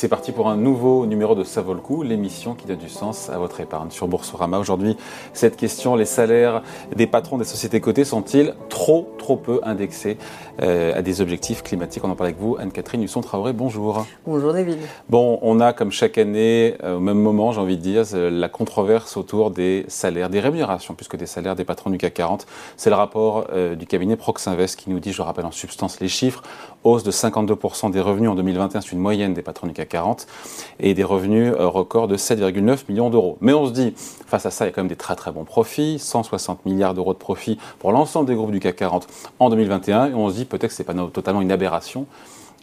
C'est parti pour un nouveau numéro de Ça vaut le coup, l'émission qui donne du sens à votre épargne. Sur Boursorama, aujourd'hui, cette question, les salaires des patrons des sociétés cotées sont-ils trop, trop peu indexés euh, à des objectifs climatiques? On en parle avec vous, Anne-Catherine Husson-Traoré, bonjour. Bonjour David. Bon, on a comme chaque année, euh, au même moment, j'ai envie de dire, la controverse autour des salaires, des rémunérations, puisque des salaires des patrons du CAC 40. C'est le rapport euh, du cabinet Proxinvest qui nous dit, je rappelle en substance les chiffres, hausse de 52% des revenus en 2021, c'est une moyenne des patrons du CAC 40, et des revenus euh, records de 7,9 millions d'euros. Mais on se dit, face à ça, il y a quand même des très très bons profits, 160 milliards d'euros de profits pour l'ensemble des groupes du CAC 40 en 2021, et on se dit peut-être que ce n'est pas totalement une aberration.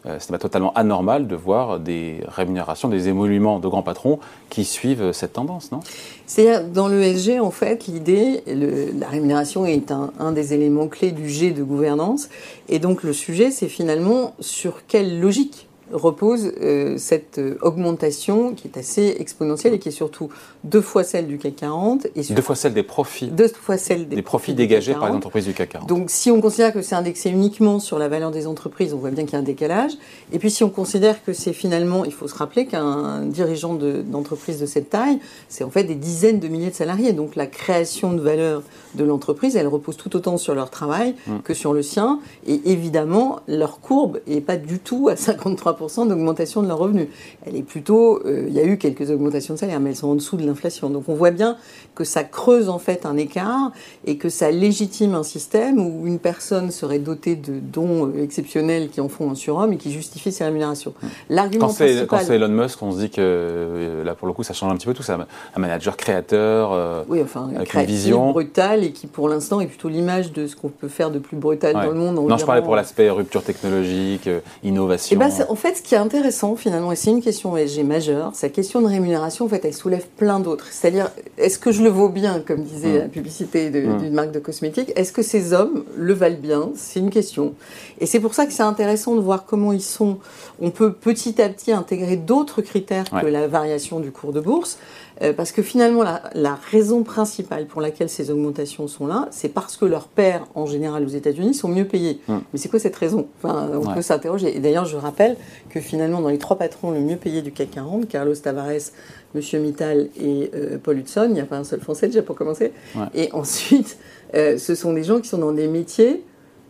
Euh, ce n'est pas totalement anormal de voir des rémunérations, des émoluments de grands patrons qui suivent cette tendance, non? C'est dans l'ESG, en fait, l'idée, la rémunération est un, un, des éléments clés du G de gouvernance. Et donc le sujet, c'est finalement sur quelle logique repose euh, cette euh, augmentation qui est assez exponentielle et qui est surtout deux fois celle du CAC 40. Et deux fois celle des profits. Deux fois celle des, profits, dégagés par les entreprises du CAC 40. Donc si on considère que c'est indexé uniquement sur la valeur des entreprises, on voit bien qu'il y a un décalage. Et puis si on considère que c'est finalement, il faut se rappeler qu'un dirigeant d'entreprise de, cette taille, c'est en fait des dizaines de milliers de salariés. Donc la création de valeur de l'entreprise, elle repose tout autant sur leur travail hum. que sur le sien. Et évidemment, leur courbe n'est pas du tout à 53 d'augmentation de leurs revenus. Elle est plutôt, euh, il y a eu quelques augmentations de salaire, mais elles sont en dessous de l'inflation. Donc on voit bien que ça creuse en fait un écart et que ça légitime un système où une personne serait dotée de dons euh, exceptionnels qui en font un surhomme et qui justifient ses rémunérations. L'argument principal... Quand c'est Elon Musk, on se dit que euh, là pour le coup ça change un petit peu tout. C'est un manager créateur, oui, enfin, avec une vision brutale et qui pour l'instant est plutôt l'image de ce qu'on peut faire de plus brutal dans le monde. non, je parlais pour l'aspect rupture technologique, innovation. Et eh ben, en fait, ce qui est intéressant finalement, et c'est une question ESG majeure, cette question de rémunération, en fait, elle soulève plein d'autres. C'est-à-dire, est-ce que je le vaux bien, comme disait mm. la publicité mm. d'une marque de cosmétiques Est-ce que ces hommes le valent bien? C'est une question. Et c'est pour ça que c'est intéressant de voir comment ils sont. On peut petit à petit intégrer d'autres critères que la variation du cours de bourse. Euh, parce que finalement, la, raison principale pour laquelle ces augmentations sont là, c'est parce que leurs pairs, en général aux États-Unis, sont mieux payés. Hum. Mais c'est quoi cette raison? Enfin, On peut s'interroger. Et d'ailleurs, je rappelle que finalement, dans les trois patrons le mieux payés du CAC 40, Carlos Tavares, Monsieur Mittal et euh, Paul Hudson, il n'y a pas un seul Français déjà pour commencer. Et ensuite, euh, ce sont des gens qui sont dans des métiers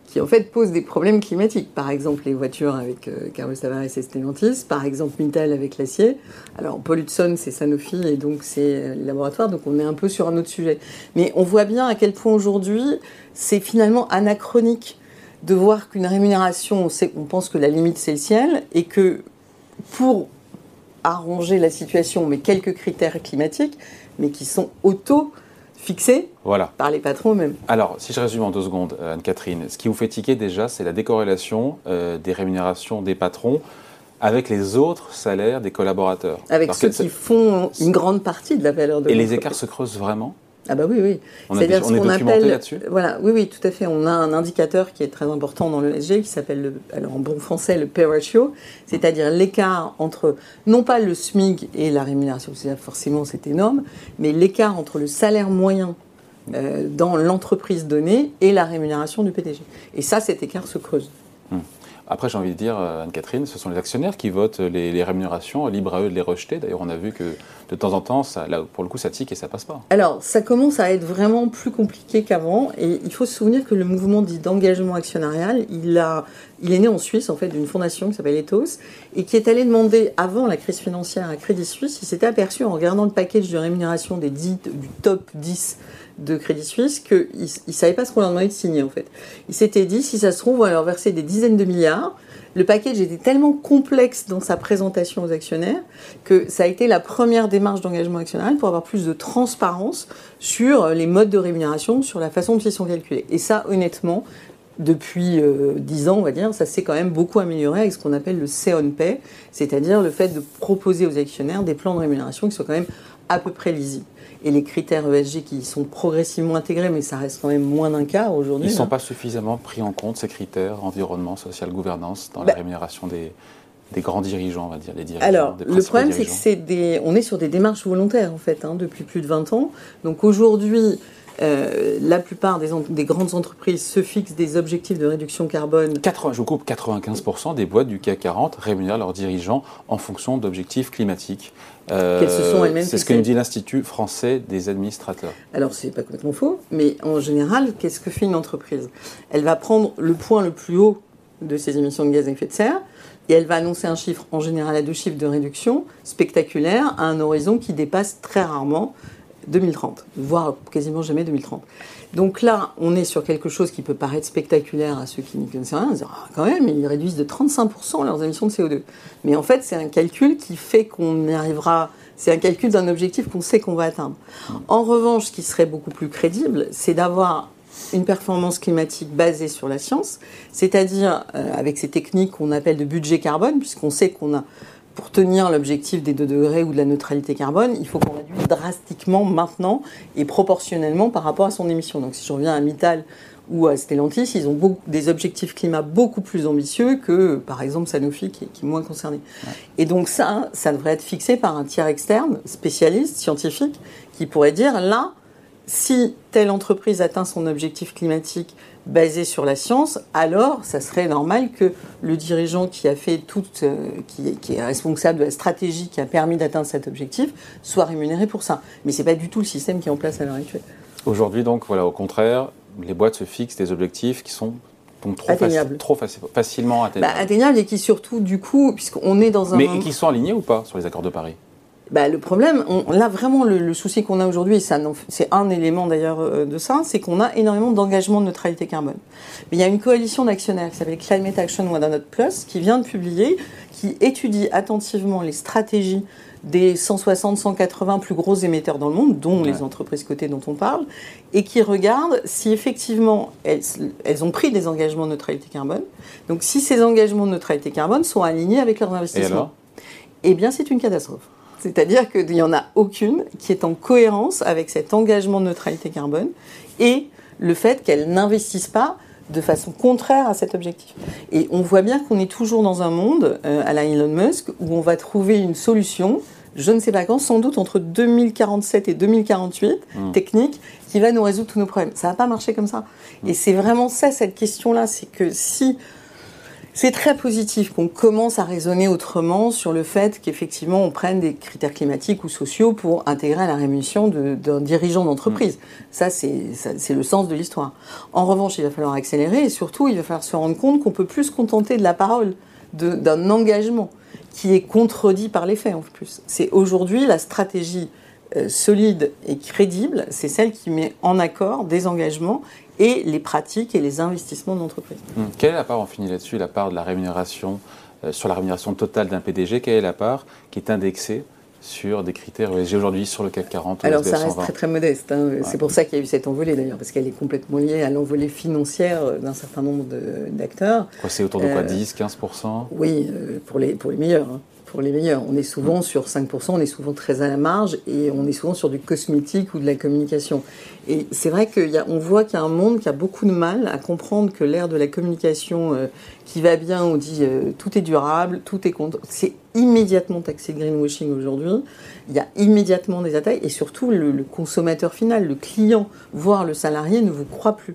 qui en fait posent des problèmes climatiques. Par exemple, les voitures avec euh, Carlos Tavares et Stellantis, par exemple Mittal avec l'acier. Alors, Paul Hudson, c'est Sanofi et donc c'est euh, les laboratoires, donc on est un peu sur un autre sujet. Mais on voit bien à quel point aujourd'hui, c'est finalement anachronique de voir qu'une rémunération, on, on pense que la limite c'est le ciel et que pour arranger la situation, mais quelques critères climatiques, mais qui sont auto fixé voilà. par les patrons eux-mêmes. Alors, si je résume en deux secondes, euh, Anne-Catherine, ce qui vous fait tiquer déjà, c'est la décorrélation euh, des rémunérations des patrons avec les autres salaires des collaborateurs. Avec ceux qui font une grande partie de la valeur de Et les écarts se creusent vraiment? Ah bah oui, oui. C'est-à-dire ce qu'on appelle. Voilà, oui, oui, tout à fait. On a un indicateur qui est très important dans le SG qui s'appelle, alors en bon français, le pay ratio, c'est-à-dire l'écart entre, non pas le SMIC et la rémunération, forcément c'est énorme, mais l'écart entre le salaire moyen euh, dans l'entreprise donnée et la rémunération du PDG. Et ça, cet écart se creuse. Après, j'ai envie de dire, euh, Anne-Catherine, ce sont les actionnaires qui votent les, rémunérations, libre à eux de les rejeter. D'ailleurs, on a vu que de temps en temps, pour le coup, ça tique et ça passe pas. Alors, ça commence à être vraiment plus compliqué qu'avant. Et il faut se souvenir que le mouvement dit d'engagement actionnarial, il, a, il est né en Suisse, en fait, d'une fondation qui s'appelle Ethos, et qui est allé demander, avant la crise financière à Crédit Suisse, il s'était aperçu en regardant le package de rémunération des 10, du top 10 de Crédit Suisse qu'ils ne savaient pas ce qu'on leur demandait de signer en fait. Ils s'étaient dit, si ça se trouve, on va leur verser des dizaines de milliards. Le package était tellement complexe dans sa présentation aux actionnaires que ça a été la première démarche d'engagement actionnarial pour avoir plus de transparence sur les modes de rémunération, sur la façon dont ils sont calculés. Et ça, honnêtement, depuis euh, dix ans, on va dire, ça s'est quand même beaucoup amélioré avec ce qu'on appelle le C-on Pay, c'est-à-dire le fait de proposer aux actionnaires des plans de rémunération qui soient quand même à peu près lisibles et les critères ESG qui sont progressivement intégrés, mais ça reste quand même moins d'un quart aujourd'hui. Ils ne sont pas suffisamment pris en compte, ces critères, environnement, social, gouvernance, dans la bah rémunération des, des grands dirigeants, on va dire, les dirigeants. Alors, le problème, c'est que c'est des, on est sur des démarches volontaires, en fait, hein, depuis plus de 20 ans. Donc aujourd'hui, euh, la plupart des, des, grandes entreprises se fixent des objectifs de réduction carbone. 80, je vous coupe, 95% des boîtes du CAC 40 rémunèrent leurs dirigeants en fonction d'objectifs climatiques. Euh, c'est ce que nous dit l'Institut français des administrateurs. Alors, c'est pas complètement faux, mais en général, qu'est-ce que fait une entreprise? Elle va prendre le point le plus haut de ses émissions de gaz à effet de serre et elle va annoncer un chiffre, en général à deux chiffres de réduction, spectaculaire, à un horizon qui dépasse très rarement 2030, voire quasiment jamais 2030. Donc là, on est sur quelque chose qui peut paraître spectaculaire à ceux qui n'y connaissent rien, dire, ah, quand même, ils réduisent de 35% leurs émissions de CO2. Mais en fait, c'est un calcul qui fait qu'on y arrivera, c'est un calcul d'un objectif qu'on sait qu'on va atteindre. En revanche, ce qui serait beaucoup plus crédible, c'est d'avoir une performance climatique basée sur la science, c'est-à-dire euh, avec ces techniques qu'on appelle de budget carbone, puisqu'on sait qu'on a pour tenir l'objectif des 2 degrés ou de la neutralité carbone, il faut qu'on réduise drastiquement maintenant et proportionnellement par rapport à son émission. Donc si je reviens à Mittal ou à Stellantis, ils ont des objectifs climat beaucoup plus ambitieux que, par exemple, Sanofi, qui est, moins concerné. Et donc ça, ça devrait être fixé par un tiers externe, spécialiste, scientifique, qui pourrait dire, là, si telle entreprise atteint son objectif climatique basé sur la science, alors ça serait normal que le dirigeant qui a fait toute, euh, qui, est responsable de la stratégie qui a permis d'atteindre cet objectif, soit rémunéré pour ça. Mais c'est pas du tout le système qui est en place à l'heure actuelle. Aujourd'hui, donc, voilà, au contraire, les boîtes se fixent des objectifs qui sont donc trop, trop facilement atteignables. Bah, atteignables et qui surtout, du coup, puisqu'on est dans un... Mais qui sont alignés ou pas sur les accords de Paris? Bah, le problème, on, là vraiment le, souci qu'on a aujourd'hui, c'est un élément d'ailleurs euh, de ça, c'est qu'on a énormément d'engagement de neutralité carbone. Mais il y a une coalition d'actionnaires qui s'appelle Climate Action 100 Plus qui vient de publier, qui étudie attentivement les stratégies des 160, 180 plus gros émetteurs dans le monde, dont les entreprises cotées dont on parle, et qui regarde si effectivement elles, elles, ont pris des engagements de neutralité carbone. Donc si ces engagements de neutralité carbone sont alignés avec leurs investissements. Eh bien, c'est une catastrophe. C'est-à-dire qu'il n'y en a aucune qui est en cohérence avec cet engagement de neutralité carbone et le fait qu'elles n'investissent pas de façon contraire à cet objectif. Et on voit bien qu'on est toujours dans un monde, euh, à la Elon Musk, où on va trouver une solution, je ne sais pas quand, sans doute entre 2047 et 2048, mmh. technique, qui va nous résoudre tous nos problèmes. Ça va pas marcher comme ça. Et c'est vraiment ça, cette question-là, c'est que si c'est très positif qu'on commence à raisonner autrement sur le fait qu'effectivement on prenne des critères climatiques ou sociaux pour intégrer à la rémunération d'un dirigeant d'entreprise. Mm. Ça, c'est le sens de l'histoire. En revanche, il va falloir accélérer et surtout, il va falloir se rendre compte qu'on peut plus se contenter de la parole, d'un engagement qui est contredit par les faits en plus. C'est aujourd'hui la stratégie solide et crédible, c'est celle qui met en accord des engagements et les pratiques et les investissements d'entreprise. Hum. Quelle est la part, on finit là-dessus, la part de la rémunération, euh, sur la rémunération totale d'un PDG, quelle est la part qui est indexée sur des critères ESG aujourd'hui sur le CAC 40 Alors ça reste très très modeste. Hein. C'est pour ça qu'il y a eu cette envolée d'ailleurs, parce qu'elle est complètement liée à l'envolée financière d'un certain nombre d'acteurs. C'est autour de quoi? 10, euh, 15% Oui, euh, pour les, pour les meilleurs. Hein pour les meilleurs. On est souvent sur 5%, on est souvent très à la marge et on est souvent sur du cosmétique ou de la communication. Et c'est vrai qu'on voit qu'il y a un monde qui a beaucoup de mal à comprendre que l'ère de la communication euh, qui va bien, on dit euh, tout est durable, tout est C'est immédiatement taxé de greenwashing aujourd'hui. Il y a immédiatement des attaques et surtout le consommateur final, le client, voire le salarié ne vous croit plus.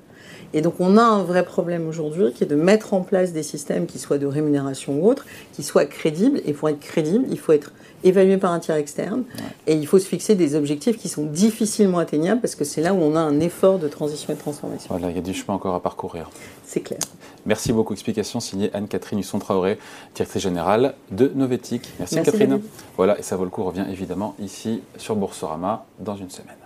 Et donc on a un vrai problème aujourd'hui qui est de mettre en place des systèmes qui soient de rémunération ou autres, qui soient crédibles. Et pour être crédible, il faut être évalué par un tiers externe. Et il faut se fixer des objectifs qui sont difficilement atteignables parce que c'est là où on a un effort de transition et de transformation. Voilà, il y a du chemin encore à parcourir. C'est clair. Merci beaucoup. Explication signée Anne-Catherine Husson-Traoré, directrice générale de Novetic. Merci, Merci Catherine. Voilà, et ça vaut le coup revient évidemment ici sur Boursorama dans une semaine.